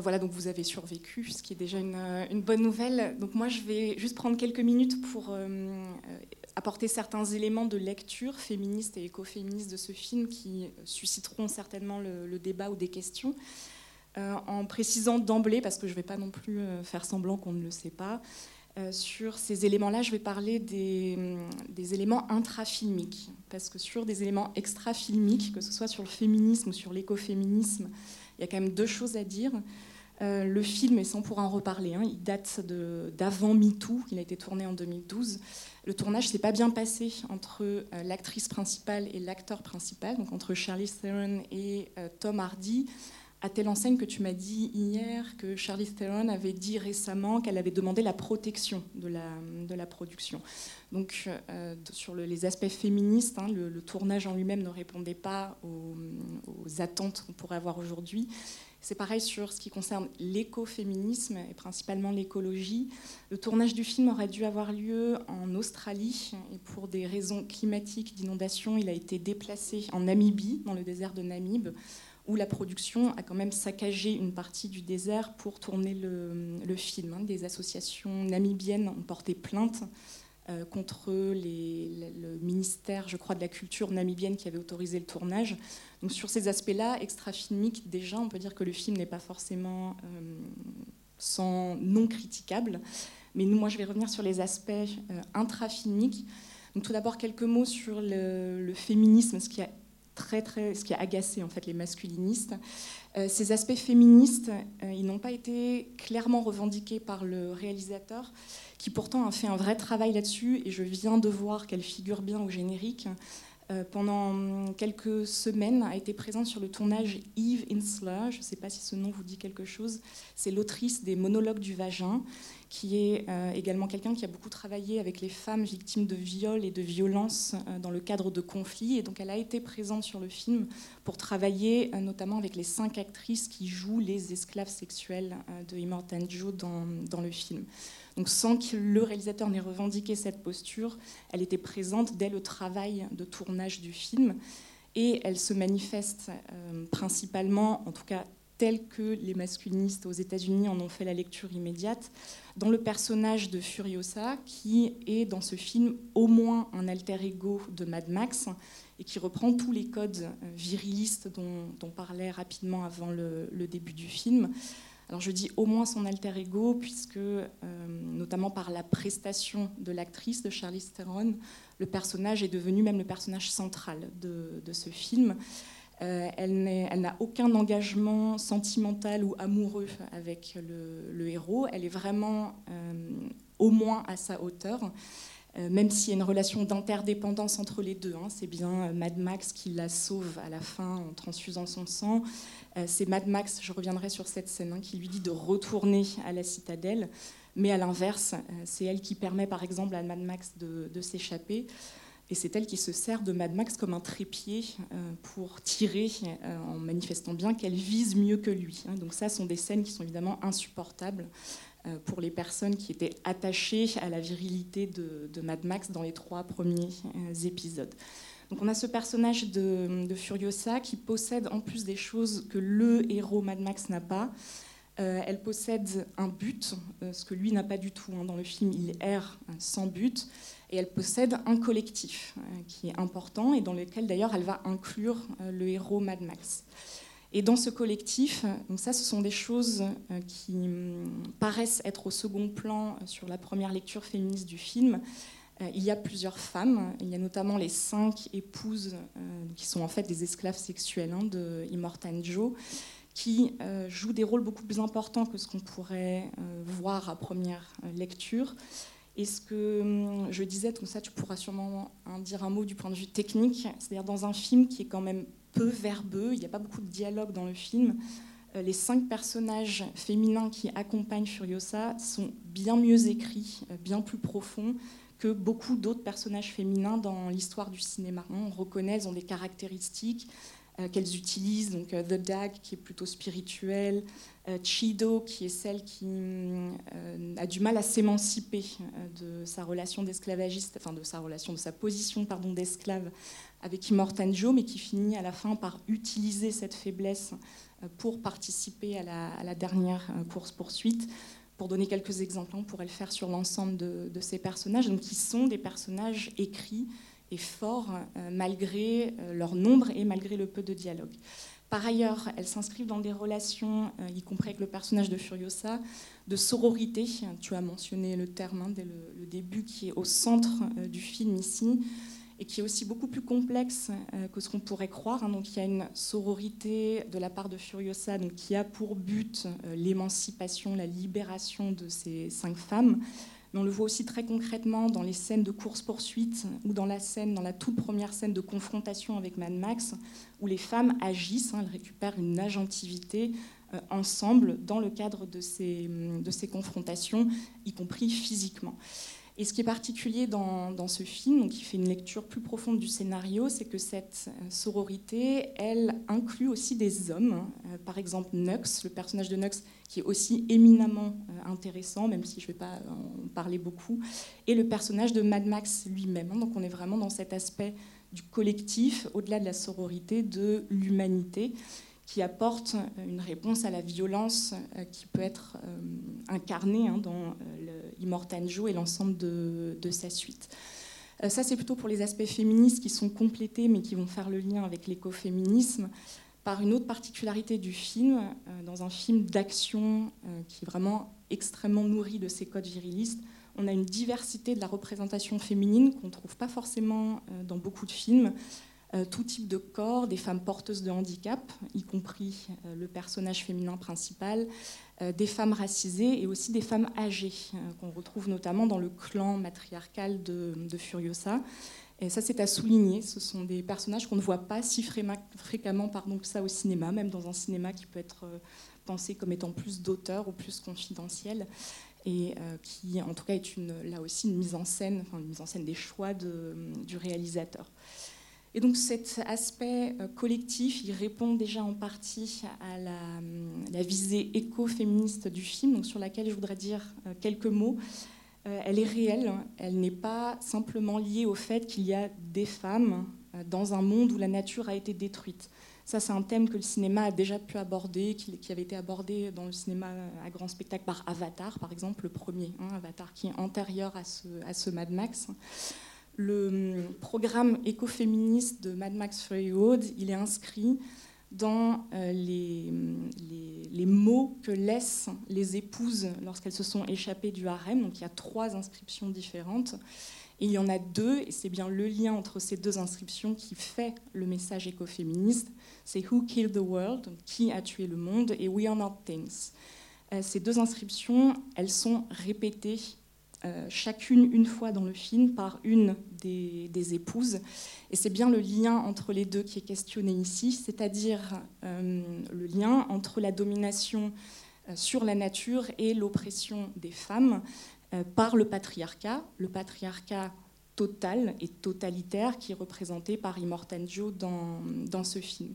voilà, donc vous avez survécu, ce qui est déjà une, bonne nouvelle. Donc moi, je vais juste prendre quelques minutes pour apporter certains éléments de lecture féministe et écoféministe de ce film qui susciteront certainement le, débat ou des questions. en précisant d'emblée, parce que je ne vais pas non plus faire semblant qu'on ne le sait pas, euh, sur ces éléments-là, je vais parler des, des, éléments intrafilmiques, parce que sur des éléments extrafilmiques, que ce soit sur le féminisme ou sur l'écoféminisme, il y a quand même deux choses à dire. Euh, le film, et sans pour en reparler, hein, il date d'avant MeToo, il a été tourné en 2012. Le tournage s'est pas bien passé entre euh, l'actrice principale et l'acteur principal, donc entre Charlize Theron et Tom Hardy à telle enseigne que tu m'as dit hier que Charlie Theron avait dit récemment qu'elle avait demandé la protection de la, production. Donc euh, sur les aspects féministes, hein, le, tournage en lui-même ne répondait pas aux, attentes qu'on pourrait avoir aujourd'hui. C'est pareil sur ce qui concerne l'écoféminisme et principalement l'écologie. Le tournage du film aurait dû avoir lieu en Australie et pour des raisons climatiques, d'inondation, il a été déplacé en Namibie, dans le désert de Namib où la production a quand même saccagé une partie du désert pour tourner le, film. Hein. Des associations namibiennes ont porté plainte euh, contre le ministère, je crois, de la culture namibienne qui avait autorisé le tournage. Donc sur ces aspects-là, extra-filmiques, déjà, on peut dire que le film n'est pas forcément euh, sans non critiquable. Mais nous, moi, je vais revenir sur les aspects euh, intra-filmiques. Donc tout d'abord, quelques mots sur le, le féminisme, ce qui a très, très, ce qui a agacé en fait les masculinistes. Euh, ces aspects féministes, euh, ils n'ont pas été clairement revendiqués par le réalisateur, qui pourtant a fait un vrai travail là-dessus, et je viens de voir qu'elle figure bien au générique. Euh, pendant quelques semaines, a été présente sur le tournage Eve Insler. Je ne sais pas si ce nom vous dit quelque chose. C'est l'autrice des Monologues du vagin, qui est euh, également quelqu'un qui a beaucoup travaillé avec les femmes victimes de viols et de violences euh, dans le cadre de conflits. Et donc elle a été présente sur le film pour travailler euh, notamment avec les cinq actrices qui jouent les esclaves sexuels de Immortan Joe dans, dans, le film. Donc sans que le réalisateur n'ait revendiqué cette posture, elle était présente dès le travail de tournage du film. Et elle se manifeste principalement, en tout cas tels que les masculinistes aux États-Unis en ont fait la lecture immédiate, dans le personnage de Furiosa, qui est dans ce film au moins un alter ego de Mad Max et qui reprend tous les codes euh, virilistes dont, on parlait rapidement avant le, début du film. Alors je dis au moins son alter ego, puisque euh, notamment par la prestation de l'actrice de Charlize Theron, le personnage est devenu même le personnage central de ce film. Euh, elle n'a aucun engagement sentimental ou amoureux avec le, héros. Elle est vraiment euh, au moins à sa hauteur, euh, même s'il y a une relation d'interdépendance entre les deux. Hein. C'est bien Mad Max qui la sauve à la fin en transfusant son sang. C'est Mad Max, je reviendrai sur cette scène, hein, qui lui dit de retourner à la citadelle. Mais à l'inverse, c'est elle qui permet par exemple à Mad Max de s'échapper. Et c'est elle qui se sert de Mad Max comme un trépied euh, pour tirer euh, en manifestant bien qu'elle vise mieux que lui. Hein. Donc ça sont des scènes qui sont évidemment insupportables euh, pour les personnes qui étaient attachées à la virilité de, Mad Max dans les trois premiers épisodes. Donc on a ce personnage de, Furiosa qui possède en plus des choses que le héros Mad Max n'a pas. elle possède un but, ce que lui n'a pas du tout. Hein. Dans le film, il erre sans but et elle possède un collectif euh, qui est important et dans lequel d'ailleurs elle va inclure euh, le héros Mad Max. Et dans ce collectif, donc ça, ce sont des choses euh, qui hum, paraissent être au second plan sur la première lecture féministe du film. Il y a plusieurs femmes, il y a notamment les cinq épouses qui sont en fait des esclaves sexuels hein, de Immortan Joe, qui jouent des rôles beaucoup plus importants que ce qu'on pourrait voir à première lecture. Et ce que hum, je disais, tout ça, tu pourras sûrement en dire un mot du point de vue technique, c'est-à-dire dans un film qui est quand même peu verbeux, il n'y a pas beaucoup de dialogue dans le film. Euh, les cinq personnages féminins qui accompagnent Furiosa sont bien mieux écrits, euh, bien plus profonds que beaucoup d'autres personnages féminins dans l'histoire du cinéma. On reconnaît, elles ont des caractéristiques qu'elles utilisent, donc The Dag qui est plutôt spirituel, euh, Chido, qui est celle qui euh, a du mal à s'émanciper euh, de sa relation d'esclavagiste, enfin de sa relation, de sa position pardon d'esclave avec Immortan Joe, mais qui finit à la fin par utiliser cette faiblesse pour participer à la, dernière course-poursuite. Pour donner quelques exemples, on pourrait le faire sur l'ensemble de, ces personnages, donc qui sont des personnages écrits et forts malgré leur nombre et malgré le peu de dialogue. Par ailleurs, elles s'inscrivent dans des relations, euh, y compris avec le personnage de Furiosa, de sororité. Tu as mentionné le terme hein, dès le, début, qui est au centre euh, du film ici, et qui est aussi beaucoup plus complexe euh, que ce qu'on pourrait croire. Hein. Donc, il y a une sororité de la part de Furiosa qui a pour but l'émancipation, la libération de ces cinq femmes on le voit aussi très concrètement dans les scènes de course-poursuite ou dans la scène, dans la toute première scène de confrontation avec Mad Max, où les femmes agissent, hein, elles récupèrent une agentivité euh, ensemble dans le cadre de ces, de ces confrontations, y compris physiquement. Et ce qui est particulier dans, ce film, qui fait une lecture plus profonde du scénario, c'est que cette euh, sororité, elle inclut aussi des hommes. Euh, par exemple, Nux, le personnage de Nux, qui est aussi éminemment euh, intéressant, même si je ne vais pas en parler beaucoup, et le personnage de Mad Max lui-même. Donc on est vraiment dans cet aspect du collectif, au-delà de la sororité, de l'humanité qui apporte euh, une réponse à la violence euh, qui peut être euh, incarnée hein, dans Immortanjo et l'ensemble de, sa suite. Ça, c'est plutôt pour les aspects féministes qui sont complétés, mais qui vont faire le lien avec l'écoféminisme, par une autre particularité du film, dans un film d'action qui est vraiment extrêmement nourri de ses codes virilistes. On a une diversité de la représentation féminine qu'on ne trouve pas forcément dans beaucoup de films. Euh, tout type de corps, des femmes porteuses de handicap, y compris euh, le personnage féminin principal, euh, des femmes racisées et aussi des femmes âgées, qu'on retrouve notamment dans le clan matriarcal de, Furiosa. Et ça, c'est à souligner. Ce sont des personnages qu'on ne voit pas si fréquemment pardon, que ça au cinéma, même dans un cinéma qui peut être pensé comme étant plus d'auteur ou plus confidentiel et qui en tout cas est là aussi une mise en scène, enfin une mise en scène des choix du réalisateur. Et donc cet aspect euh, collectif, il répond déjà en partie à la, visée écoféministe du film, sur laquelle je voudrais dire euh, quelques mots. Euh, elle est réelle, elle n'est pas simplement liée au fait qu'il y a des femmes dans un monde où la nature a été détruite. Ça, c'est un thème que le cinéma a déjà pu aborder, qui, avait été abordé dans le cinéma à grand spectacle par Avatar, par exemple, le premier, hein, Avatar qui est antérieur à ce, à ce Mad Max le hum, programme écoféministe de Mad Max Fury Road, il est inscrit dans euh, les, les, mots que laissent les épouses lorsqu'elles se sont échappées du harem. Donc il y a trois inscriptions différentes. Il y en a deux, et c'est bien le lien entre ces deux inscriptions qui fait le message écoféministe. C'est Who Killed the World, qui a tué le monde, et We Are Not Things. Euh, ces deux inscriptions, elles sont répétées euh, chacune une fois dans le film par une des, épouses. Et c'est bien le lien entre les deux qui est questionné ici, c'est-à-dire euh, le lien entre la domination euh, sur la nature et l'oppression des femmes par le patriarcat, le patriarcat total et totalitaire qui est représenté par Immortanjo dans, dans ce film.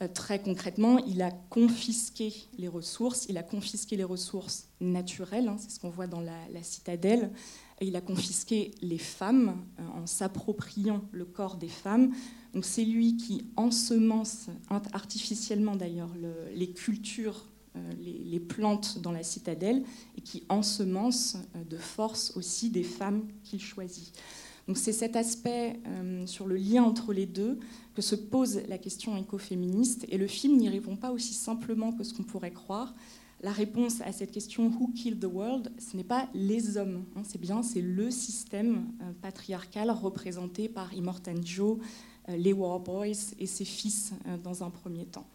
Euh, très concrètement, il a confisqué les ressources, il a confisqué les ressources naturelles, hein, c'est ce qu'on voit dans la, citadelle, et il a confisqué les femmes euh, en s'appropriant le corps des femmes. Donc c'est lui qui ensemence artificiellement d'ailleurs les cultures, euh, les, plantes dans la citadelle, et qui ensemence de force aussi des femmes qu'il choisit. Donc c'est cet aspect sur le lien entre les deux que se pose la question écoféministe, et le film n'y répond pas aussi simplement que ce qu'on pourrait croire. La réponse à cette question Who killed the world, ce n'est pas les hommes, hein, c'est bien, c'est le système euh, patriarcal représenté par Immortan Joe, euh, les War Boys et ses fils euh, dans un premier temps.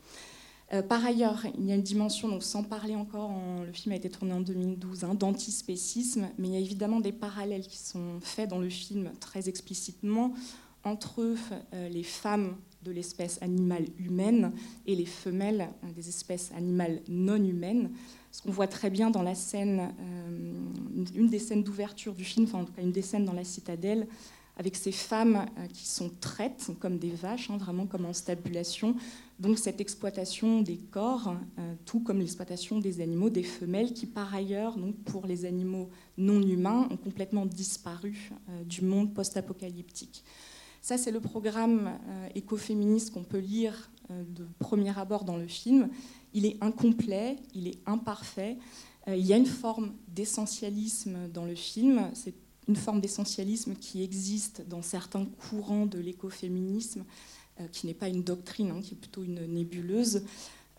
Par ailleurs, il y a une dimension, donc sans parler encore, le film a été tourné en 2012, hein, d'antispécisme, mais il y a évidemment des parallèles qui sont faits dans le film très explicitement entre euh, les femmes de l'espèce animale humaine et les femelles euh, des espèces animales non humaines. Ce qu'on voit très bien dans la scène, euh, une des scènes d'ouverture du film, enfin en tout cas une des scènes dans la citadelle, avec ces femmes qui sont traites comme des vaches, hein, vraiment comme en stabulation. Donc cette exploitation des corps, tout comme l'exploitation des animaux, des femelles qui par ailleurs, donc pour les animaux non humains, ont complètement disparu du monde post-apocalyptique. Ça, c'est le programme écoféministe qu'on peut lire de premier abord dans le film. Il est incomplet, il est imparfait. il y a une forme d'essentialisme dans le film. Une forme d'essentialisme qui existe dans certains courants de l'écoféminisme, qui n'est pas une doctrine, hein, qui est plutôt une nébuleuse.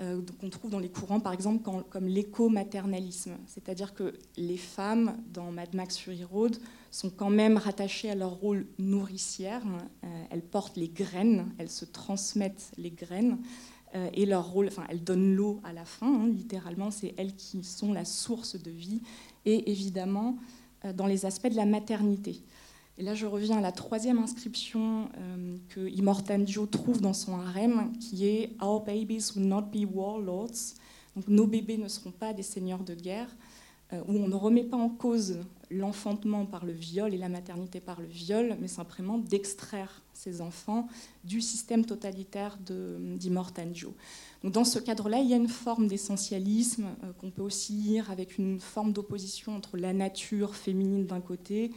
Euh, qu'on trouve dans les courants, par exemple, comme l'éco-maternalisme. C'est-à-dire que les femmes, dans Mad Max Fury Road, sont quand même rattachées à leur rôle nourricière. Euh, elles portent les graines, elles se transmettent les graines. Euh, et leur rôle, enfin, elles donnent l'eau à la fin, hein, littéralement, c'est elles qui sont la source de vie. Et évidemment, dans les aspects de la maternité. Et là, je reviens à la troisième inscription euh, que Immortandio trouve dans son harem, qui est Our babies will not be warlords. Nos bébés ne seront pas des seigneurs de guerre, euh, où on ne remet pas en cause l'enfantement par le viol et la maternité par le viol, mais simplement d'extraire ces enfants du système totalitaire d'Immortandio. Dans ce cadre-là, il y a une forme d'essentialisme euh, qu'on peut aussi lire avec une forme d'opposition entre la nature féminine d'un côté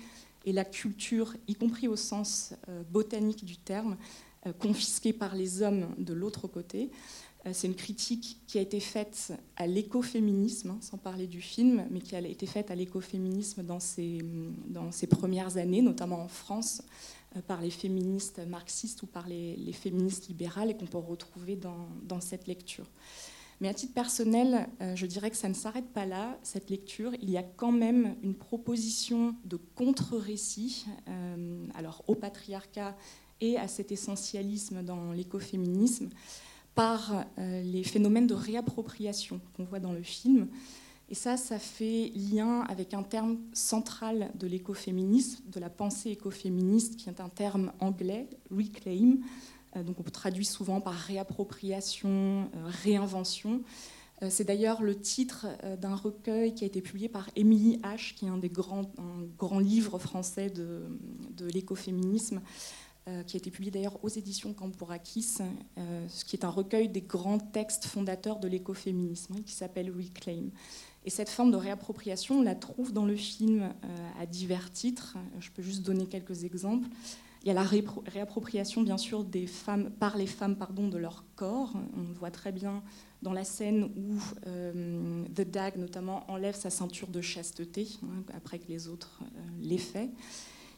et la culture, y compris au sens euh, botanique du terme, euh, confisquée par les hommes de l'autre côté. Euh, c'est une critique qui a été faite à l'écoféminisme, hein, sans parler du film, mais qui a été faite à l'écoféminisme dans ses, dans ses premières années, notamment en France, par les féministes marxistes ou par les, féministes libérales, et qu'on peut retrouver dans, dans cette lecture. Mais à titre personnel, euh, je dirais que ça ne s'arrête pas là, cette lecture. Il y a quand même une proposition de contre-récit euh, alors au patriarcat et à cet essentialisme dans l'écoféminisme par euh, les phénomènes de réappropriation qu'on voit dans le film. Et ça, ça fait lien avec un terme central de l'écoféminisme, de la pensée écoféministe, qui est un terme anglais, reclaim, euh, donc on traduit souvent par réappropriation, euh, réinvention. C'est d'ailleurs le titre d'un recueil qui a été publié par Émilie H., qui est un des grands, un livres français de, l'écoféminisme, qui a été publié d'ailleurs aux éditions Cambourakis, ce qui est un recueil des grands textes fondateurs de l'écoféminisme, hein, qui s'appelle Reclaim. Et cette forme de réappropriation, on la trouve dans le film à divers titres. Je peux juste donner quelques exemples. Il y a la réappropriation, bien sûr, des femmes, par les femmes pardon, de leur corps. On voit très bien dans la scène où euh, The Dag, notamment, enlève sa ceinture de chasteté, hein, après que les autres euh, l'aient fait.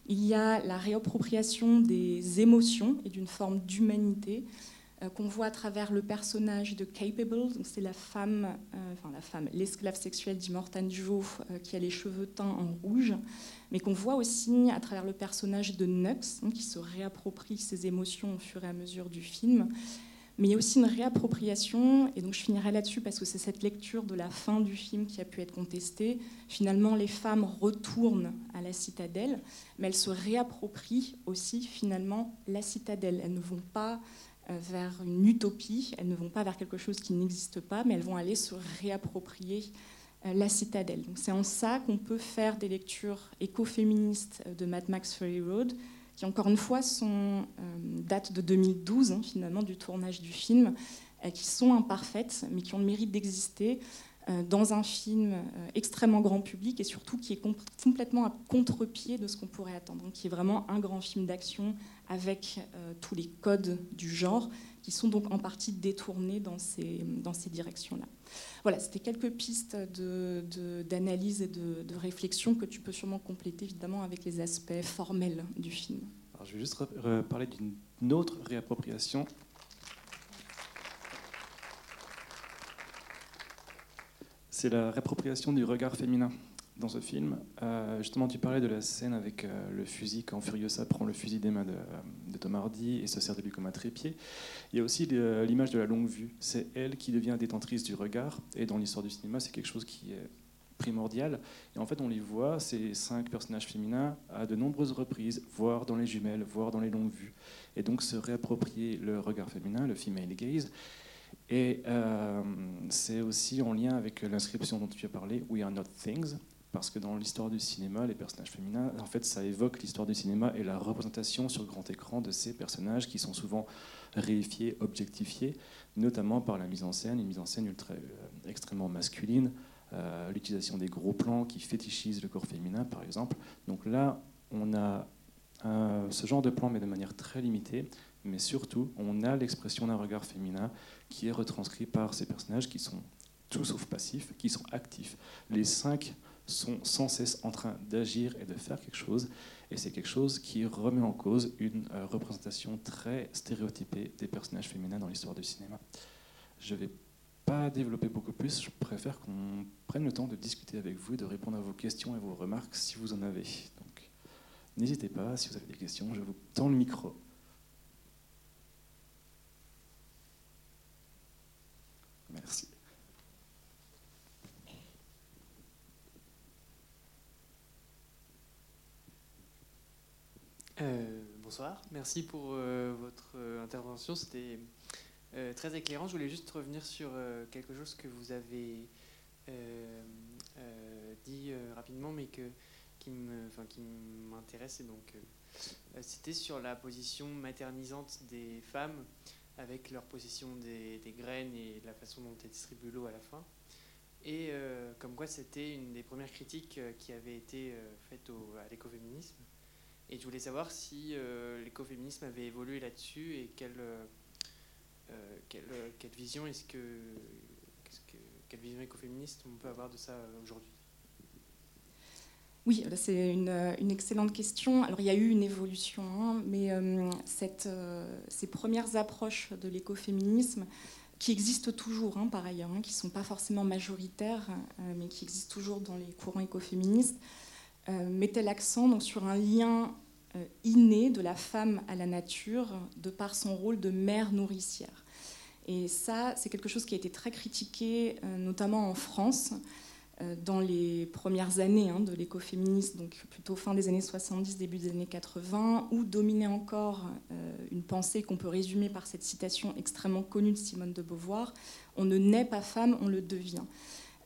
Il y a la réappropriation des émotions et d'une forme d'humanité euh, qu'on voit à travers le personnage de Capable. C'est la femme, enfin la femme, l'esclave sexuelle d'Immortan Joe qui a les cheveux teints en rouge mais qu'on voit aussi à travers le personnage de Nux, hein, qui se réapproprie ses émotions au fur et à mesure du film. Mais il y a aussi une réappropriation, et donc je finirai là-dessus parce que c'est cette lecture de la fin du film qui a pu être contestée. Finalement, les femmes retournent à la citadelle, mais elles se réapproprient aussi finalement la citadelle. Elles ne vont pas euh, vers une utopie, elles ne vont pas vers quelque chose qui n'existe pas, mais elles vont aller se réapproprier euh, la citadelle. C'est en ça qu'on peut faire des lectures écoféministes de Mad Max Fury Road, qui encore une fois sont, euh, datent de 2012 hein, finalement du tournage du film, qui sont imparfaites mais qui ont le mérite d'exister dans un film extrêmement grand public et surtout qui est complètement à contre-pied de ce qu'on pourrait attendre, qui est vraiment un grand film d'action avec tous les codes du genre qui sont donc en partie détournés dans ces, dans ces directions-là. Voilà, c'était quelques pistes d'analyse de, et de, de, réflexion que tu peux sûrement compléter évidemment avec les aspects formels du film. Alors, je vais juste parler d'une autre réappropriation. C'est la réappropriation du regard féminin dans ce film. Euh, justement, tu parlais de la scène avec euh, le fusil, quand Furiosa prend le fusil des mains de, de, Tom Hardy et se sert de lui comme un trépied. Il y a aussi l'image de la longue vue. C'est elle qui devient détentrice du regard. Et dans l'histoire du cinéma, c'est quelque chose qui est primordial. Et en fait, on les voit, ces cinq personnages féminins, à de nombreuses reprises, voire dans les jumelles, voire dans les longues vues. Et donc se réapproprier le regard féminin, le female gaze. Et euh, c'est aussi en lien avec l'inscription dont tu as parlé, We are not things, parce que dans l'histoire du cinéma, les personnages féminins, en fait, ça évoque l'histoire du cinéma et la représentation sur grand écran de ces personnages qui sont souvent réifiés, objectifiés, notamment par la mise en scène, une mise en scène ultra, euh, extrêmement masculine, euh, l'utilisation des gros plans qui fétichisent le corps féminin, par exemple. Donc là, on a ce genre de plan, mais de manière très limitée. Mais surtout, on a l'expression d'un regard féminin qui est retranscrit par ces personnages qui sont tout sauf passifs, qui sont actifs. Les cinq sont sans cesse en train d'agir et de faire quelque chose. Et c'est quelque chose qui remet en cause une euh, représentation très stéréotypée des personnages féminins dans l'histoire du cinéma. Je ne vais pas développer beaucoup plus, je préfère qu'on prenne le temps de discuter avec vous de répondre à vos questions et vos remarques si vous en avez. Donc n'hésitez pas, si vous avez des questions, je vous tends le micro. Merci. Euh, bonsoir, merci pour euh, votre euh, intervention. C'était très éclairant. Je voulais juste revenir sur quelque chose que vous avez dit rapidement, mais que, qui m'intéresse. donc, c'était sur la position maternisante des femmes avec leur position des, graines et la façon dont elles distribuent l'eau à la fin. Et comme quoi c'était une des premières critiques qui avait été faite à l'écoféminisme. Et je voulais savoir si euh, l'écoféminisme avait évolué là-dessus et quelle, euh, euh, quelle, quelle, vision est-ce que, quelle vision écoféministe on peut avoir de ça aujourd'hui oui, c'est une, une, excellente question. Alors il y a eu une évolution, hein, mais cette, ces premières approches de l'écoféminisme, qui existent toujours hein, par ailleurs, hein, qui ne sont pas forcément majoritaires, mais qui existent toujours dans les courants écoféministes, euh, mettait l'accent sur un lien euh, inné de la femme à la nature de par son rôle de mère nourricière. Et ça, c'est quelque chose qui a été très critiqué, euh, notamment en France, dans les premières années hein, de l'écoféminisme, donc plutôt fin des années 70, début des années 80, où dominait encore une pensée qu'on peut résumer par cette citation extrêmement connue de Simone de Beauvoir On ne naît pas femme, on le devient.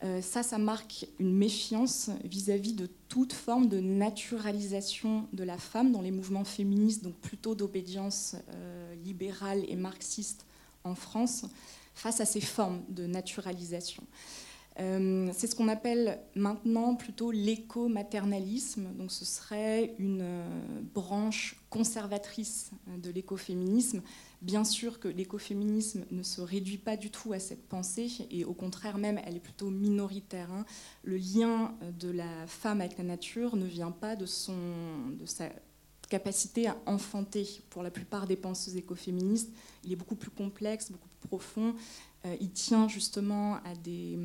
Euh, ça, ça marque une méfiance vis-à-vis de toute forme de naturalisation de la femme dans les mouvements féministes, donc plutôt d'obédience euh, libérale et marxiste en France, face à ces formes de naturalisation. Euh, c'est ce qu'on appelle maintenant plutôt l'éco-maternalisme. Donc, ce serait une branche conservatrice de l'écoféminisme Bien sûr que l'écoféminisme ne se réduit pas du tout à cette pensée, et au contraire même, elle est plutôt minoritaire. Hein. Le lien de la femme avec la nature ne vient pas de, de sa capacité à enfanter. Pour la plupart des penseuses écoféministes, il est beaucoup plus complexe, beaucoup plus profond. Euh, il tient justement à des,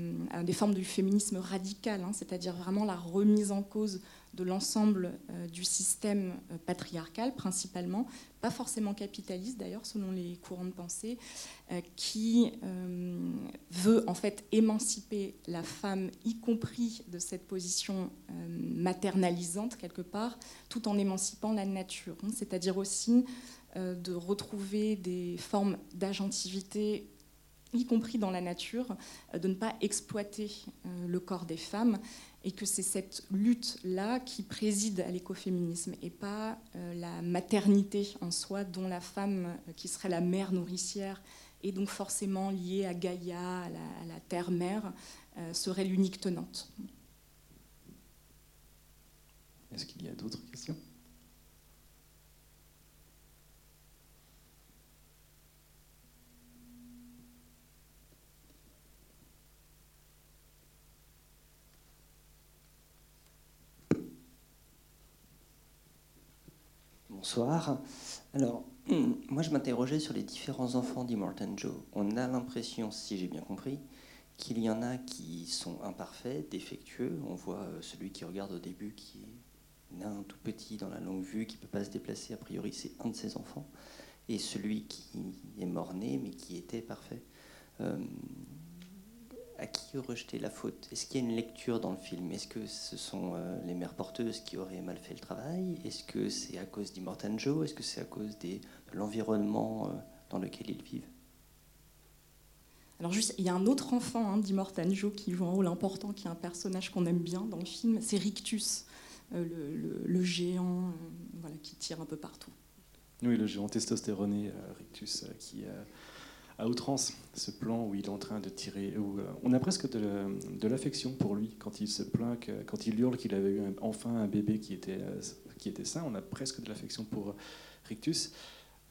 des, formes du féminisme radical, hein, c'est-à-dire vraiment la remise en cause de l'ensemble euh, du système euh, patriarcal principalement, pas forcément capitaliste d'ailleurs selon les courants de pensée, qui veut en fait émanciper la femme, y compris de cette position maternalisante quelque part, tout en émancipant la nature. Hein. C'est-à-dire aussi de retrouver des formes d'agentivité y compris dans la nature, de ne pas exploiter le corps des femmes et que c'est cette lutte-là qui préside à l'écoféminisme et pas euh, la maternité en soi dont la femme euh, qui serait la mère nourricière et donc forcément liée à Gaïa, à la, terre-mère, euh, serait l'unique tenante. Est-ce qu'il y a d'autres questions? Bonsoir. Alors, moi je m'interrogeais sur les différents enfants d'Immortan Joe. On a l'impression, si j'ai bien compris, qu'il y en a qui sont imparfaits, défectueux. On voit euh, celui qui regarde au début qui est nain, tout petit, dans la longue vue, qui ne peut pas se déplacer. A priori, c'est un de ses enfants. Et celui qui est mort-né, mais qui était parfait. Euh, à qui rejeter la faute? Est-ce qu'il y a une lecture dans le film? Est-ce que ce sont euh, les mères porteuses qui auraient mal fait le travail? Est-ce que c'est à cause d'Immortan Joe? Est-ce que c'est à cause des, de l'environnement euh, dans lequel ils vivent? Alors juste, il y a un autre enfant hein, d'Immortan Joe qui joue un rôle important, qui est un personnage qu'on aime bien dans le film, c'est Rictus, euh, le, géant voilà, qui tire un peu partout. Oui, le géant testostéroné Rictus qui à outrance ce plan où il est en train de tirer. Où, euh, on a presque de, l'affection pour lui quand il se plaint, quand il hurle qu'il avait eu enfin un bébé qui était, euh, qui était sain. On a presque de l'affection pour Rictus.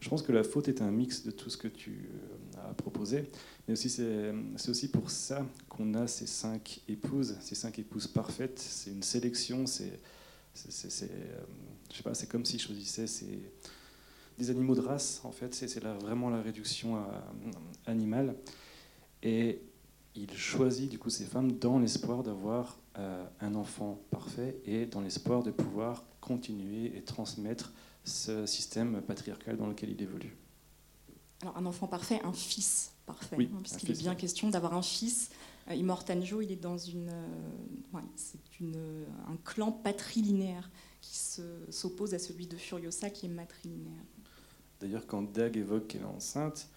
Je pense que la faute est un mix de tout ce que tu euh, as proposé, mais aussi c'est aussi pour ça qu'on a ces cinq épouses, ces cinq épouses parfaites. C'est une sélection, c'est je sais pas, c'est comme s'ils choisissaient des animaux de race en fait. C'est vraiment la réduction animale et il choisit du coup ces femmes dans l'espoir d'avoir euh, un enfant parfait et dans l'espoir de pouvoir continuer et transmettre ce système patriarcal dans lequel il évolue. Alors un enfant parfait, un fils parfait, hein, puisqu'il est bien question d'avoir un fils. Euh, Immortanjo, il est dans une, euh, c'est un clan patrilinéaire qui s'oppose à celui de Furiosa qui est matrilinéaire. D'ailleurs, quand Dag évoque qu'elle est enceinte,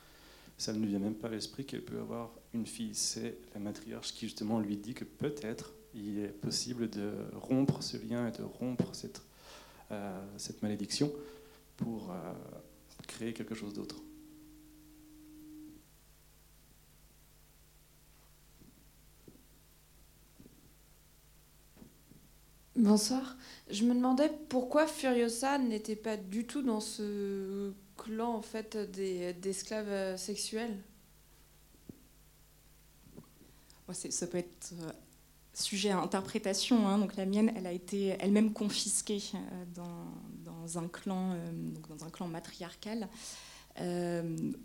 ça ne lui vient même pas à l'esprit qu'elle peut avoir une fille. C'est la matriarche qui justement lui dit que peut-être il est possible de rompre ce lien et de rompre cette, euh, malédiction pour euh, créer quelque chose d'autre. Bonsoir. Je me demandais pourquoi Furiosa n'était pas du tout dans ce clan en fait d'esclaves euh, sexuels. ça peut être euh, sujet à interprétation. Hein. La mienne, elle a été elle-même confisquée euh, dans, un clan, matriarcal.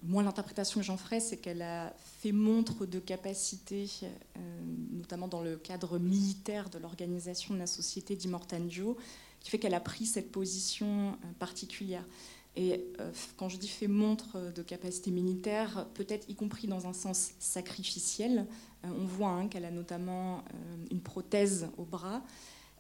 moi, l'interprétation que j'en ferais, c'est qu'elle a fait montre de capacité, notamment dans le cadre militaire de l'organisation de la société d'Immortanjo, qui fait qu'elle a pris cette position particulière. Et euh, quand je dis fait montre de capacité militaire, peut-être y compris dans un sens sacrificiel, euh, on voit hein, qu'elle a notamment euh, une prothèse au bras,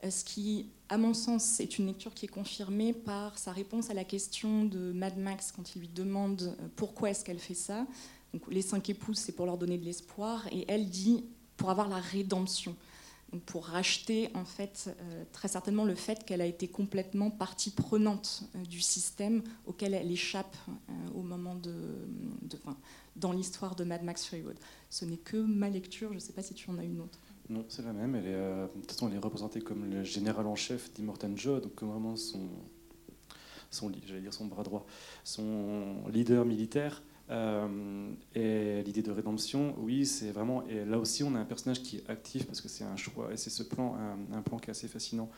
ce qui, à mon sens, est une lecture qui est confirmée par sa réponse à la question de Mad Max quand il lui demande pourquoi est-ce qu'elle fait ça. Donc, les cinq épouses, c'est pour leur donner de l'espoir, et elle dit pour avoir la rédemption pour racheter en fait euh, très certainement le fait qu'elle a été complètement partie prenante euh, du système auquel elle échappe euh, au moment de, dans l'histoire de Mad Max Fury Road. Ce n'est que ma lecture, je ne sais pas si tu en as une autre. Non, c'est la même. Elle est, de toute façon, elle est représentée comme le général en chef d'Immortan Joe, donc comme vraiment son, son, dire son bras droit, son leader militaire. Euh, et l'idée de rédemption, oui, c'est vraiment. Et là aussi, on a un personnage qui est actif parce que c'est un choix. Et c'est ce plan, un, plan qui est assez fascinant.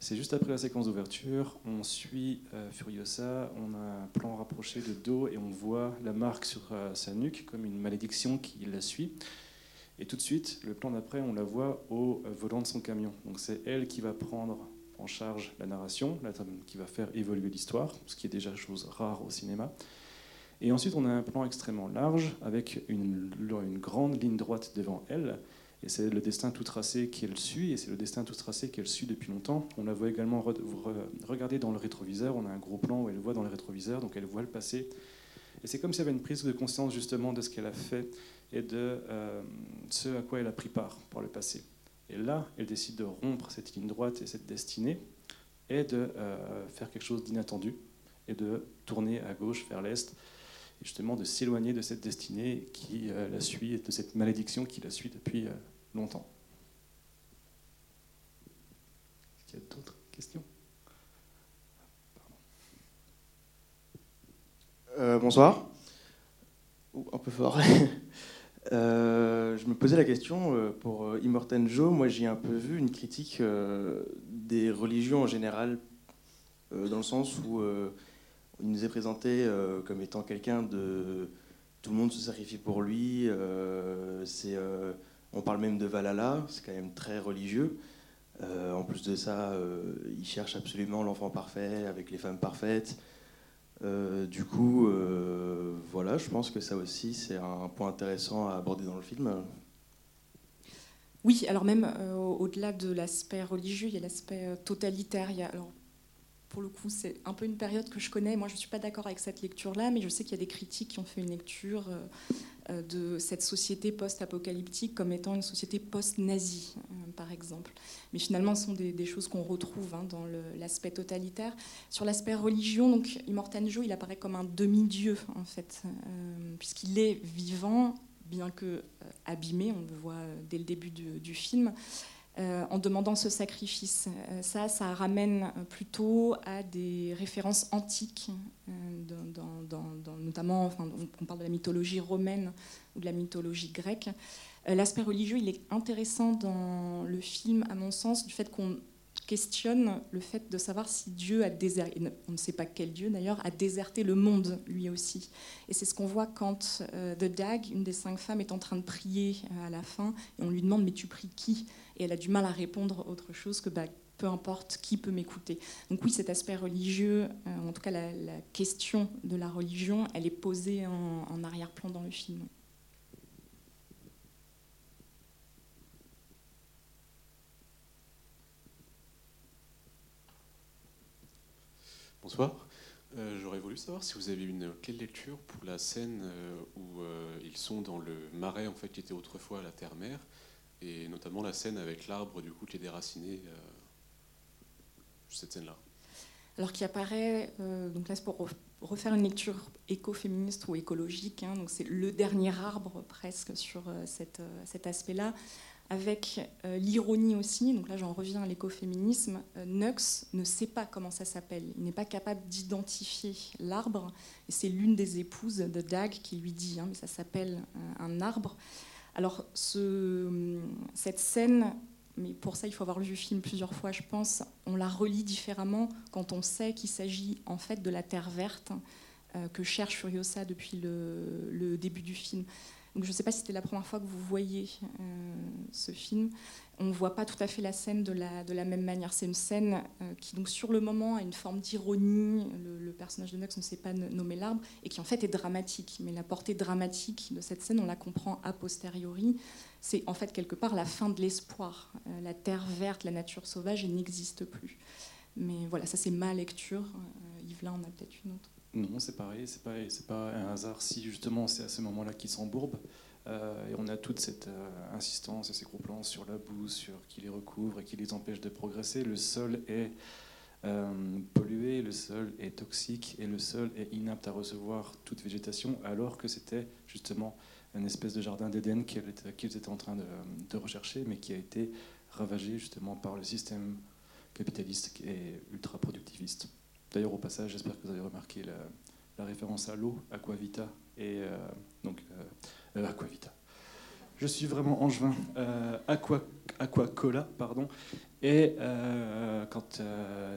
C'est juste après la séquence d'ouverture, on suit euh, Furiosa, on a un plan rapproché de dos et on voit la marque sur euh, sa nuque comme une malédiction qui la suit. Et tout de suite, le plan d'après, on la voit au volant de son camion. Donc c'est elle qui va prendre en charge la narration, qui va faire évoluer l'histoire, ce qui est déjà chose rare au cinéma. Et ensuite, on a un plan extrêmement large avec une, grande ligne droite devant elle. Et c'est le destin tout tracé qu'elle suit, et c'est le destin tout tracé qu'elle suit depuis longtemps. On la voit également regarder dans le rétroviseur. On a un gros plan où elle voit dans le rétroviseur, donc elle voit le passé. Et c'est comme s'il y avait une prise de conscience justement de ce qu'elle a fait et de euh, ce à quoi elle a pris part par le passé. Et là, elle décide de rompre cette ligne droite et cette destinée et de euh, faire quelque chose d'inattendu et de tourner à gauche vers l'est justement de s'éloigner de cette destinée qui euh, la suit de cette malédiction qui la suit depuis euh, longtemps. Est-ce qu'il y a d'autres questions? Euh, Bonsoir. un peu fort. je me posais la question pour Immortan Joe. Moi, j'ai un peu vu une critique des religions en général, dans le sens où il nous est présenté euh, comme étant quelqu'un de. Tout le monde se sacrifie pour lui. Euh, euh, on parle même de Valhalla, c'est quand même très religieux. en plus de ça, il cherche absolument l'enfant parfait avec les femmes parfaites. du coup, voilà, je pense que ça aussi, c'est un point intéressant à aborder dans le film. Oui, alors même au-delà de l'aspect religieux, il y a l'aspect totalitaire. Pour le coup, c'est un peu une période que je connais. Moi, je ne suis pas d'accord avec cette lecture-là, mais je sais qu'il y a des critiques qui ont fait une lecture euh, euh, de cette société post-apocalyptique comme étant une société post-nazie, euh, par exemple. Mais finalement, ce sont des, choses qu'on retrouve hein, dans l'aspect totalitaire. Sur l'aspect religion, donc Immortanjo, il apparaît comme un demi-dieu, en fait, puisqu'il est vivant, bien que abîmé, on le voit dès le début du, du film. En demandant ce sacrifice. ça, ça ramène plutôt à des références antiques, notamment, enfin, on parle de la mythologie romaine ou de la mythologie grecque. L'aspect religieux, il est intéressant dans le film, à mon sens, du fait qu'on questionne le fait de savoir si Dieu a déserté, on ne sait pas quel Dieu d'ailleurs, a déserté le monde lui aussi. Et c'est ce qu'on voit quand euh, The Dag, une des cinq femmes, est en train de prier euh, à la fin, et on lui demande mais tu pries qui? Et elle a du mal à répondre autre chose que bah, peu importe qui peut m'écouter? Donc oui, cet aspect religieux, euh, en tout cas la, question de la religion, elle est posée en arrière-plan dans le film. Bonsoir. Euh, j'aurais voulu savoir si vous avez une quelle lecture pour la scène euh, où euh, ils sont dans le marais en fait qui était autrefois la terre-mère et notamment la scène avec l'arbre du coup qui est déraciné cette scène-là. Alors qui apparaît donc là c'est pour refaire une lecture écoféministe ou écologique hein, donc c'est le dernier arbre presque sur cet aspect-là avec euh, l'ironie aussi, donc là j'en reviens à l'écoféminisme, euh, Nux ne sait pas comment ça s'appelle, il n'est pas capable d'identifier l'arbre, et c'est l'une des épouses de Dag qui lui dit, hein, mais ça s'appelle euh, un arbre. Alors ce, cette scène, mais pour ça il faut avoir vu le film plusieurs fois je pense, on la relit différemment quand on sait qu'il s'agit en fait de la terre verte que cherche Furiosa depuis le début du film je ne sais pas si c'était la première fois que vous voyez euh, ce film. On ne voit pas tout à fait la scène de la, de la même manière. C'est une scène euh, qui, donc, sur le moment, a une forme d'ironie. Le, personnage de Nux ne sait pas nommer l'arbre et qui, en fait, est dramatique. Mais la portée dramatique de cette scène, on la comprend a posteriori. C'est, en fait, quelque part, la fin de l'espoir. Euh, la terre verte, la nature sauvage, n'existe plus. Mais voilà, ça, c'est ma lecture. Yves, là, on a peut-être une autre. Non, c'est pareil, c'est pas, pas un hasard si justement c'est à ce moment-là qu'il s'embourbe. Euh, et on a toute cette euh, insistance et ces gros plans sur la boue, sur qui les recouvre et qui les empêche de progresser. Le sol est euh, pollué, le sol est toxique et le sol est inapte à recevoir toute végétation, alors que c'était justement une espèce de jardin d'Éden qu'ils étaient en train de, rechercher, mais qui a été ravagé justement par le système capitaliste et ultra productiviste. D'ailleurs, au passage, j'espère que vous avez remarqué la, référence à l'eau, Aquavita, et euh, donc euh, euh, Aquavita. Je suis vraiment angevin. Aqua, Aquacola, pardon. Et quand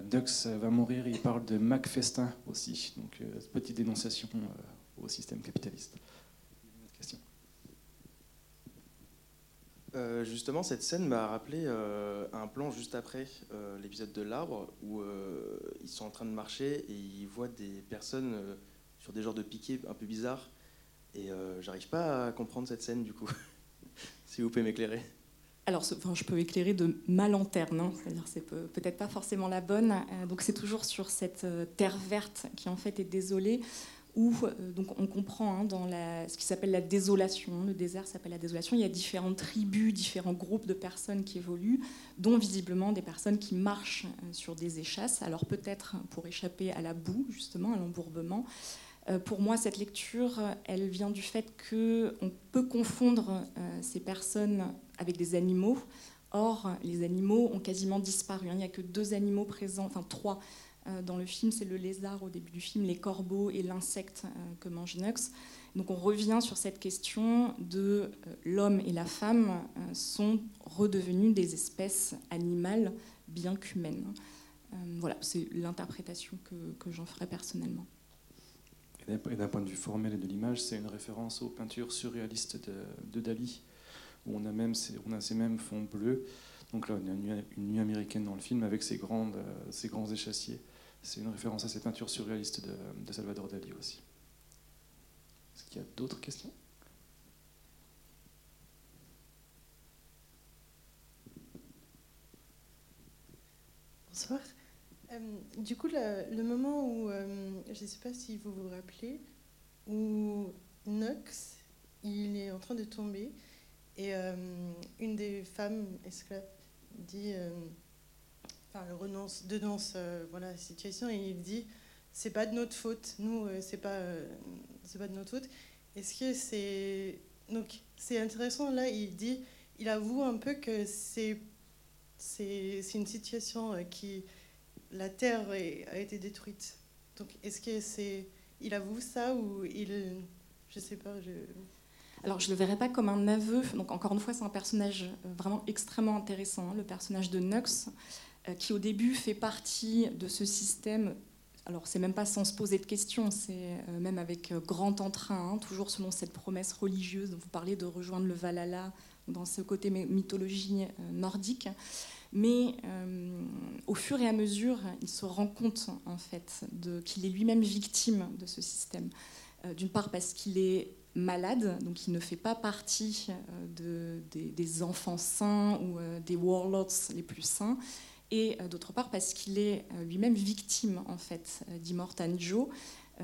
Dux va mourir, il parle de Macfestin aussi. Donc, petite dénonciation au système capitaliste. Euh, justement, cette scène m'a rappelé euh, un plan juste après euh, l'épisode de l'arbre où ils sont en train de marcher et ils voient des personnes sur des genres de piquets un peu bizarres. Et j'arrive pas à comprendre cette scène du coup. si vous pouvez m'éclairer. Alors, enfin, je peux éclairer de ma lanterne, hein. c'est-à-dire c'est peut-être pas forcément la bonne. donc c'est toujours sur cette terre verte qui en fait est désolée où euh, donc on comprend hein, dans ce qui s'appelle la désolation, le désert s'appelle la désolation, il y a différentes tribus, différents groupes de personnes qui évoluent, dont visiblement des personnes qui marchent euh, sur des échasses, alors peut-être pour échapper à la boue, justement, à l'embourbement. Euh, pour moi, cette lecture, elle vient du fait qu'on peut confondre ces personnes avec des animaux. Or, les animaux ont quasiment disparu. Hein. Il n'y a que deux animaux présents, enfin trois dans le film, c'est le lézard au début du film, les corbeaux et l'insecte euh, que mange Nux. Donc on revient sur cette question de euh, l'homme et la femme sont redevenus des espèces animales bien qu'humaines. voilà, c'est l'interprétation que, j'en ferai personnellement. Et d'un point de vue formel et de l'image, c'est une référence aux peintures surréalistes de, Dali, où on a, même ces, on a ces mêmes fonds bleus. Donc là, on a une nuit, américaine dans le film avec ces, grandes, ces grands échassiers. C'est une référence à ces peintures surréalistes de, Salvador Dali aussi. Est-ce qu'il y a d'autres questions? Bonsoir. Euh, du coup, le, moment où, euh, je ne sais pas si vous vous rappelez, où Nox, il est en train de tomber et euh, une des femmes esclaves dit enfin, renonce, denonce euh, voilà, la situation et il dit c'est pas de notre faute, nous, euh, c'est pas, euh, c'est pas de notre faute. Est-ce que c'est. Donc, c'est intéressant, là, il dit, il avoue un peu que c'est c'est une situation qui. La Terre a été détruite. Donc, est-ce que c'est. Il avoue ça ou il. Je sais pas. Je... Alors, je ne le verrais pas comme un aveu. Donc, encore une fois, c'est un personnage vraiment extrêmement intéressant, le personnage de Nux, euh, qui au début fait partie de ce système. Alors, c'est même pas sans se poser de questions, c'est euh, même avec euh, grand entrain, hein, toujours selon cette promesse religieuse dont vous parlez de rejoindre le Valhalla dans ce côté mythologie nordique. Mais au fur et à mesure, il se rend compte en fait qu'il est lui-même victime de ce système. D'une part parce qu'il est malade, donc il ne fait pas partie de, des, enfants saints ou des warlords les plus saints, et d'autre part parce qu'il est lui-même victime en fait d'Immortan Joe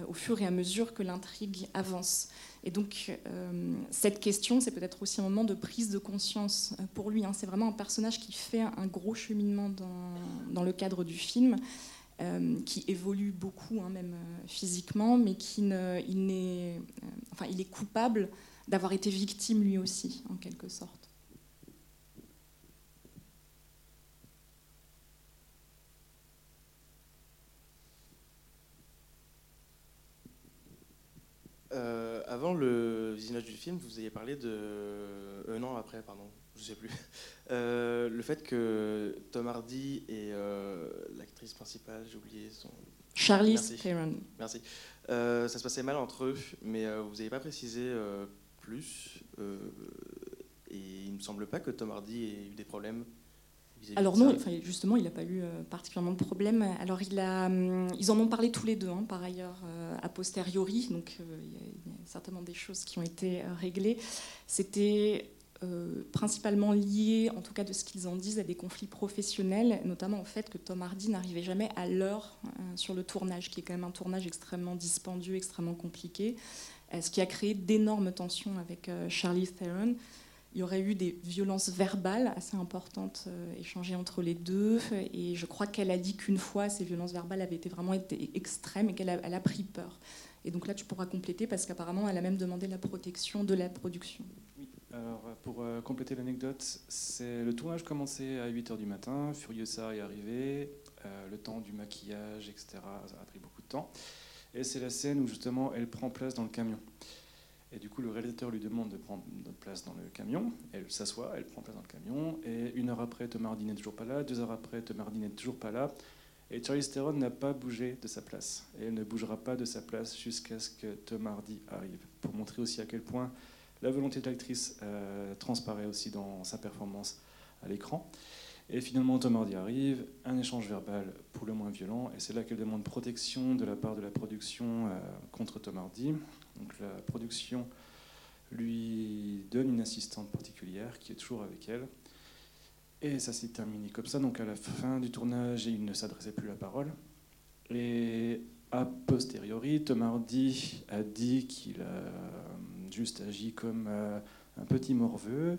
au fur et à mesure que l'intrigue avance. Et donc, euh, cette question, c'est peut-être aussi un moment de prise de conscience euh, pour lui. Hein. C'est vraiment un personnage qui fait un gros cheminement dans, dans le cadre du film, euh, qui évolue beaucoup, hein, même physiquement, mais qui il, est, enfin, il est coupable d'avoir été victime lui aussi, en quelque sorte. Avant le visionnage du film, vous ayez parlé de. Un an après, pardon, je sais plus. Euh, le fait que Tom Hardy et euh, l'actrice principale, j'ai oublié son. Charlize Theron. Merci. ça se passait mal entre eux, mais vous n'avez pas précisé plus. et il ne me semble pas que Tom Hardy ait eu des problèmes alors non, justement, il n'a pas eu euh, particulièrement de problème. Alors il a, hum, ils en ont parlé tous les deux, hein, par ailleurs, euh, a posteriori. Donc euh, il y, a certainement des choses qui ont été réglées. C'était principalement lié, en tout cas de ce qu'ils en disent, à des conflits professionnels, notamment au fait que Tom Hardy n'arrivait jamais à l'heure sur le tournage, qui est quand même un tournage extrêmement dispendieux, extrêmement compliqué, ce qui a créé d'énormes tensions avec Charlie Theron il y aurait eu des violences verbales assez importantes euh, échangées entre les deux. Et je crois qu'elle a dit qu'une fois, ces violences verbales avaient été vraiment extrêmes et qu'elle a, pris peur. Et donc là, tu pourras compléter parce qu'apparemment, elle a même demandé la protection de la production. Oui, alors pour euh, compléter l'anecdote, c'est le tournage commençait à 8h du matin, Furiosa est arrivé, euh, le temps du maquillage, etc. Ça a pris beaucoup de temps. Et c'est la scène où justement elle prend place dans le camion. Et du coup, le réalisateur lui demande de prendre place dans le camion. Elle s'assoit, elle prend place dans le camion. Et une heure après, Tom Hardy n'est toujours pas là. Deux heures après, Tom Hardy n'est toujours pas là. Et Charlie Theron n'a pas bougé de sa place. Et elle ne bougera pas de sa place jusqu'à ce que Tom Hardy arrive. Pour montrer aussi à quel point la volonté de l'actrice euh, transparaît aussi dans sa performance à l'écran. Et finalement, Tom Hardy arrive, un échange verbal pour le moins violent, et c'est là qu'elle demande protection de la part de la production euh, contre Tom Hardy. Donc la production lui donne une assistante particulière qui est toujours avec elle. Et ça s'est terminé comme ça. Donc à la fin du tournage, il ne s'adressait plus la parole. Et a posteriori, Tom Hardy a dit qu'il a juste agi comme euh, un petit morveux,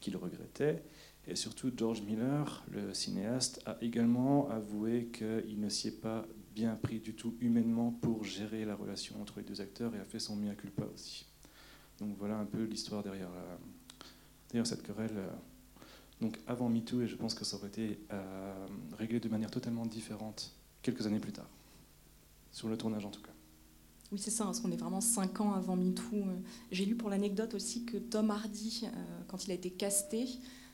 qu'il regrettait. Et surtout, George Miller, le cinéaste, a également avoué qu'il ne s'y est pas bien pris du tout humainement pour gérer la relation entre les deux acteurs et a fait son mea culpa aussi. Donc voilà un peu l'histoire derrière, euh, derrière cette querelle. Euh, donc avant MeToo, et je pense que ça aurait été euh, réglé de manière totalement différente quelques années plus tard, sur le tournage en tout cas. Oui, c'est ça, parce qu'on est vraiment cinq ans avant MeToo. J'ai lu pour l'anecdote aussi que Tom Hardy, quand il a été casté,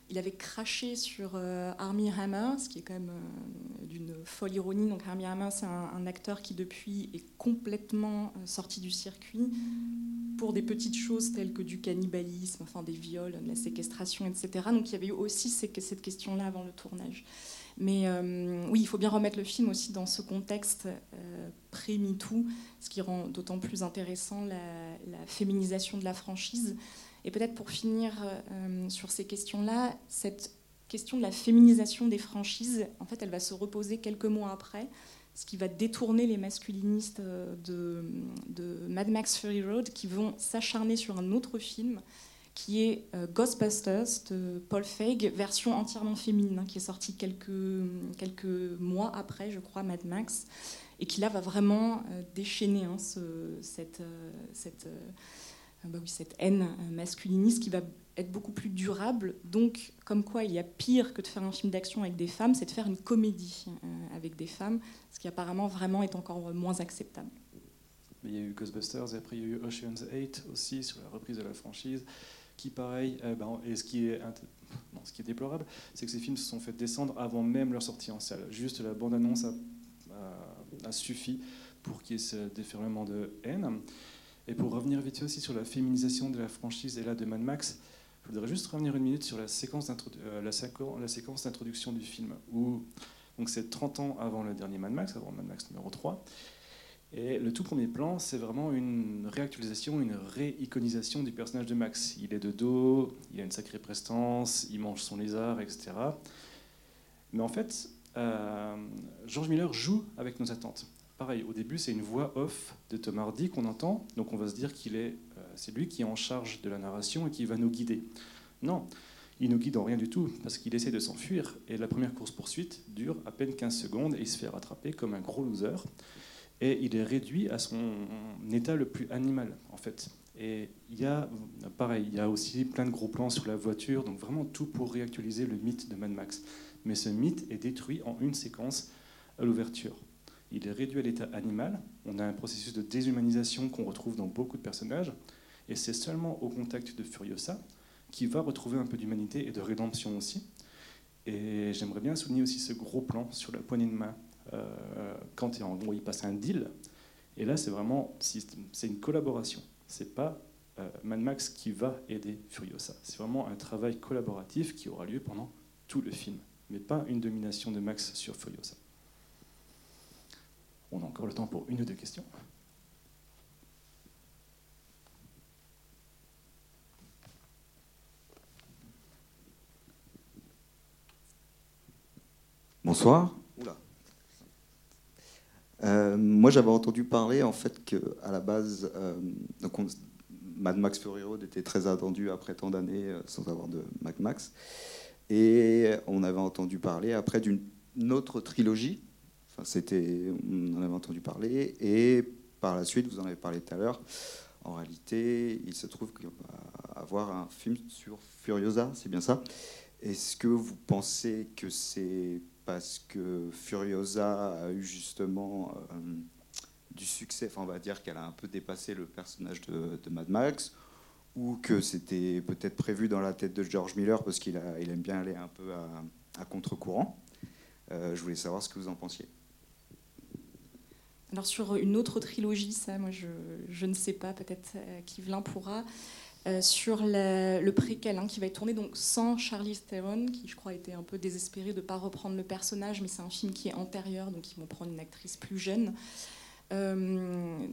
il avait craché sur euh, Armie Hammer, ce qui est quand même euh, d'une folle ironie. Donc Armie Hammer, c'est un, acteur qui depuis est complètement euh, sorti du circuit pour des petites choses telles que du cannibalisme, enfin des viols, de la séquestration, etc. Donc il y avait eu aussi cette question-là avant le tournage. Mais oui, il faut bien remettre le film aussi dans ce contexte pré-MeToo, ce qui rend d'autant plus intéressant la féminisation de la franchise. Et peut-être pour finir euh, sur ces questions-là, cette question de la féminisation des franchises, en fait, elle va se reposer quelques mois après, ce qui va détourner les masculinistes euh, de, Mad Max Fury Road, qui vont s'acharner sur un autre film, qui est euh, Ghostbusters de Paul Feig, version entièrement féminine, hein, qui est sorti quelques, quelques mois après, je crois, Mad Max, et qui là va vraiment déchaîner hein, cette... cette bah oui, cette haine masculiniste qui va être beaucoup plus durable. Donc, comme quoi il y a pire que de faire un film d'action avec des femmes, c'est de faire une comédie euh, avec des femmes, ce qui apparemment vraiment est encore moins acceptable. Il y a eu Ghostbusters et après il y a eu Ocean's 8 aussi sur la reprise de la franchise, qui pareil, euh, ben, et ce qui est déplorable, c'est que ces films se sont fait descendre avant même leur sortie en salle. Juste la bande-annonce a, suffi pour qu'il y ait ce déferlement de haine. Et pour revenir vite aussi sur la féminisation de la franchise et là de Mad Max, je voudrais juste revenir une minute sur la séquence euh, d'introduction du film, où donc c'est 30 ans avant le dernier Mad Max, avant Mad Max numéro 3. Et le tout premier plan, c'est vraiment une réactualisation, une réiconisation du personnage de Max. Il est de dos, il a une sacrée prestance, il mange son lézard, etc. Mais en fait, euh, George Miller joue avec nos attentes. Pareil, au début, c'est une voix off de Tom Hardy qu'on entend, donc on va se dire qu'il est, euh, c'est lui qui est en charge de la narration et qui va nous guider. Non, il nous guide en rien du tout, parce qu'il essaie de s'enfuir, et la première course-poursuite dure à peine 15 secondes, et il se fait rattraper comme un gros loser, et il est réduit à son état le plus animal, en fait. Et il y a, pareil, il y a aussi plein de gros plans sur la voiture, donc vraiment tout pour réactualiser le mythe de Mad Max. Mais ce mythe est détruit en une séquence à l'ouverture il est réduit à l'état animal. On a un processus de déshumanisation qu'on retrouve dans beaucoup de personnages. Et c'est seulement au contact de Furiosa qu'il va retrouver un peu d'humanité et de rédemption aussi. Et j'aimerais bien souligner aussi ce gros plan sur la poignée de main euh, quand il passe un deal. Et là, c'est vraiment c'est une collaboration. C'est pas euh, Mad Max qui va aider Furiosa. C'est vraiment un travail collaboratif qui aura lieu pendant tout le film, mais pas une domination de Max sur Furiosa. On a encore le temps pour une ou deux questions. Bonsoir. Euh, moi, j'avais entendu parler en fait que à la base, euh, Mad Max Fury Road était très attendu après tant d'années euh, sans avoir de Mad Max, et on avait entendu parler après d'une autre trilogie c'était, on en avait entendu parler. Et par la suite, vous en avez parlé tout à l'heure, en réalité, il se trouve qu'il va avoir un film sur Furiosa, c'est bien ça Est-ce que vous pensez que c'est parce que Furiosa a eu justement euh, du succès, enfin on va dire qu'elle a un peu dépassé le personnage de, Mad Max, ou que c'était peut-être prévu dans la tête de George Miller parce qu'il il aime bien aller un peu à, contre-courant? Euh, Je voulais savoir ce que vous en pensiez. Alors sur une autre trilogie, ça, moi je, ne sais pas, peut-être euh, Kivlin pourra. Euh, sur le préquel hein, qui va être tourné donc sans Charlie Theron, qui je crois était un peu désespéré de ne pas reprendre le personnage, mais c'est un film qui est antérieur, donc ils vont prendre une actrice plus jeune. Euh,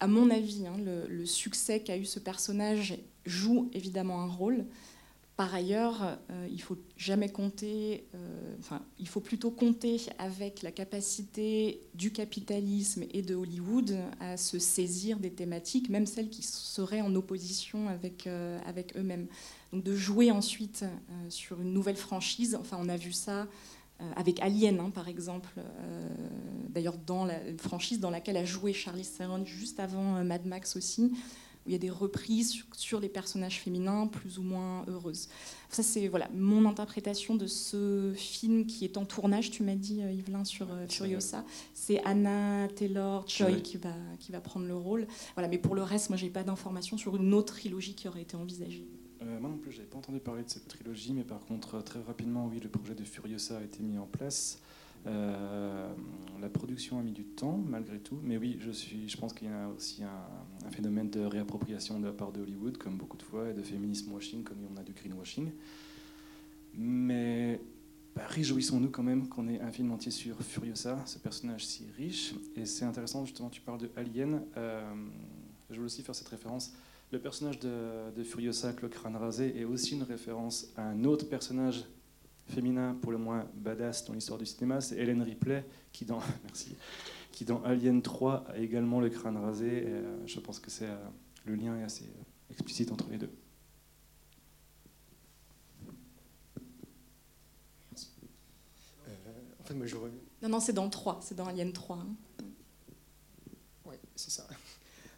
à mon avis, hein, le, succès qu'a eu ce personnage joue évidemment un rôle. Par ailleurs, euh, il faut jamais compter, euh, enfin, il faut plutôt compter avec la capacité du capitalisme et de Hollywood à se saisir des thématiques, même celles qui seraient en opposition avec, euh, avec eux-mêmes. Donc de jouer ensuite sur une nouvelle franchise, enfin on a vu ça avec Alien, hein, par exemple, d'ailleurs dans la franchise dans laquelle a joué Charlie Theron juste avant Mad Max aussi où il y a des reprises sur, les personnages féminins plus ou moins heureuses. Ça, c'est voilà, mon interprétation de ce film qui est en tournage, tu m'as dit, euh, Yvelin, sur euh, Furiosa. C'est Anna Taylor-Joy qui, va, qui va prendre le rôle. Voilà, mais pour le reste, moi, j'ai pas d'informations sur une autre trilogie qui aurait été envisagée. Euh, moi non plus, j'avais pas entendu parler de cette trilogie, mais par contre, très rapidement, oui, le projet de Furiosa a été mis en place. Euh, la production a mis du temps, malgré tout, mais oui, je, suis, je pense qu'il y a aussi un, phénomène de réappropriation de la part de Hollywood, comme beaucoup de fois, et de féminisme washing, comme on a du greenwashing. Mais bah, réjouissons-nous quand même qu'on ait un film entier sur Furiosa, ce personnage si riche. Et c'est intéressant, justement, tu parles de Alien. Euh, je voulais aussi faire cette référence. Le personnage de, de Furiosa, avec le crâne rasé, est aussi une référence à un autre personnage féminin pour le moins badass dans l'histoire du cinéma, c'est Helen Ripley qui dans, merci, qui dans Alien 3 a également le crâne rasé. Euh, je pense que c'est euh, le lien est assez euh, explicite entre les deux. en fait, moi, Non, non, c'est dans 3, c'est dans Alien 3. Hein. Oui, c'est ça.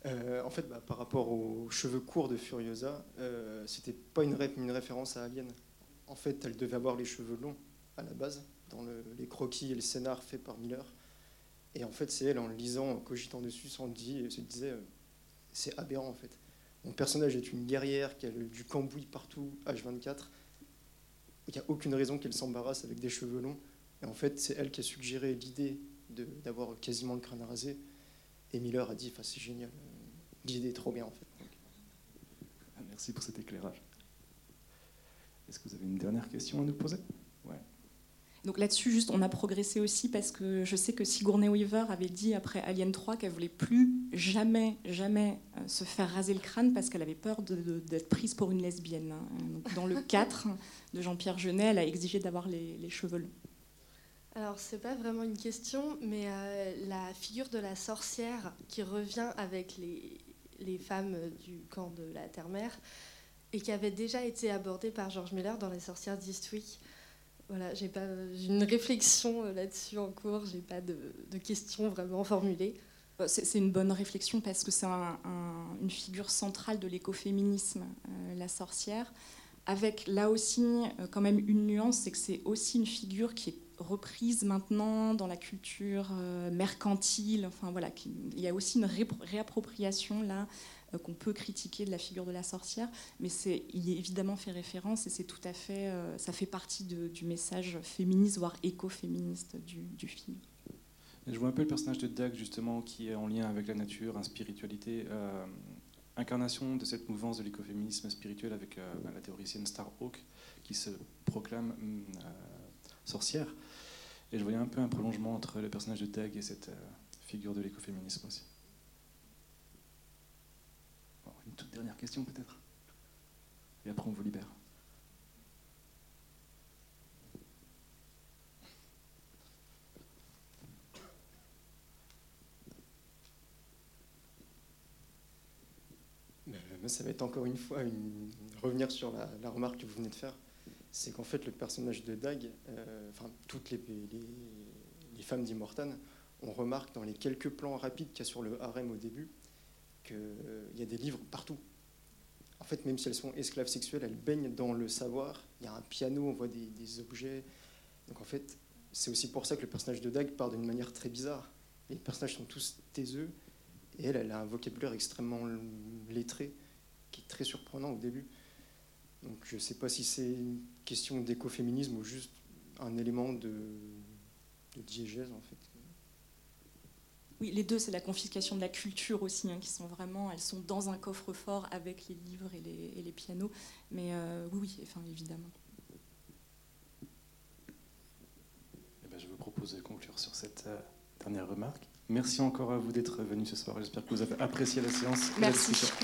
Euh, en fait, bah, par rapport aux cheveux courts de Furiosa, euh, c'était pas une, ré- une référence à Alien. En fait, elle devait avoir les cheveux longs à la base, dans le- les croquis et le scénar fait par Miller. Et en fait, c'est elle, en le lisant, en cogitant dessus, s'en dit, se disait, euh, c'est aberrant en fait. Mon personnage est une guerrière qui a du cambouis partout, H24. Il n'y a aucune raison qu'elle s'embarrasse avec des cheveux longs. Et en fait, c'est elle qui a suggéré l'idée d'avoir quasiment le crâne rasé. Et Miller a dit, c'est génial, euh, l'idée est trop bien en fait. Merci pour cet éclairage. Est-ce que vous avez une dernière question à nous poser Ouais. Donc là-dessus, juste, on a progressé aussi parce que je sais que Sigourney Weaver avait dit après Alien 3 qu'elle voulait plus jamais, jamais euh, se faire raser le crâne parce qu'elle avait peur d'être prise pour une lesbienne. hein. Donc, dans le 4 de Jean-Pierre Jeunet, elle a exigé d'avoir les, les cheveux longs. Alors, c'est pas vraiment une question, mais euh, la figure de la sorcière qui revient avec les, les femmes du camp de la Terre-Mère et qui avait déjà été abordée par George Miller dans Les sorcières d'Eastwick. Voilà, j'ai pas une réflexion euh, là-dessus en cours, j'ai pas de, questions vraiment formulées. Euh, C'est une bonne réflexion parce que c'est un- un- une figure centrale de l'écoféminisme, euh, la sorcière, avec là aussi quand même une nuance, c'est que c'est aussi une figure qui est reprise maintenant dans la culture mercantile. Enfin voilà, il y a aussi une ré- réappropriation là qu'on peut critiquer de la figure de la sorcière, mais c'est il est évidemment fait référence et c'est tout à fait, euh, ça fait partie du message féministe voire écoféministe du, film. Je vois un peu le personnage de Doug, justement, qui est en lien avec la nature, la spiritualité, euh, incarnation de cette mouvance de l'écoféminisme spirituel avec euh, la théoricienne Starhawk, qui se proclame hum, euh, sorcière. Et je voyais un peu un prolongement entre le personnage de Doug et cette euh, figure de l'écoféminisme aussi. Bon, une dernière question peut-être Et après on vous libère. Euh, ça va être encore une fois revenir sur la, remarque que vous venez de faire. C'est qu'en fait, le personnage de Dag, euh, enfin, toutes les, les, les femmes d'Immortan, on remarque dans les quelques plans rapides qu'il y a sur le harem au début qu'il y a des livres partout. En fait, même si elles sont esclaves sexuelles, elles baignent dans le savoir. Il y a un piano, on voit des, objets. Donc en fait, c'est aussi pour ça que le personnage de Dag part d'une manière très bizarre. Les personnages sont tous taiseux. Et elle, elle a un vocabulaire extrêmement lettré, qui est très surprenant au début. Donc je ne sais pas si c'est une question d'écoféminisme ou juste un élément de diégèse, en fait. Oui, les deux, c'est la confiscation de la culture aussi, hein, qui sont vraiment, elles sont dans un coffre-fort avec les livres et les, et les pianos. Mais euh, oui, oui, enfin, évidemment. Eh ben, je vous propose de conclure sur cette euh, dernière remarque. Merci encore à vous d'être venus ce soir. J'espère que vous avez apprécié la séance Merci. discussion.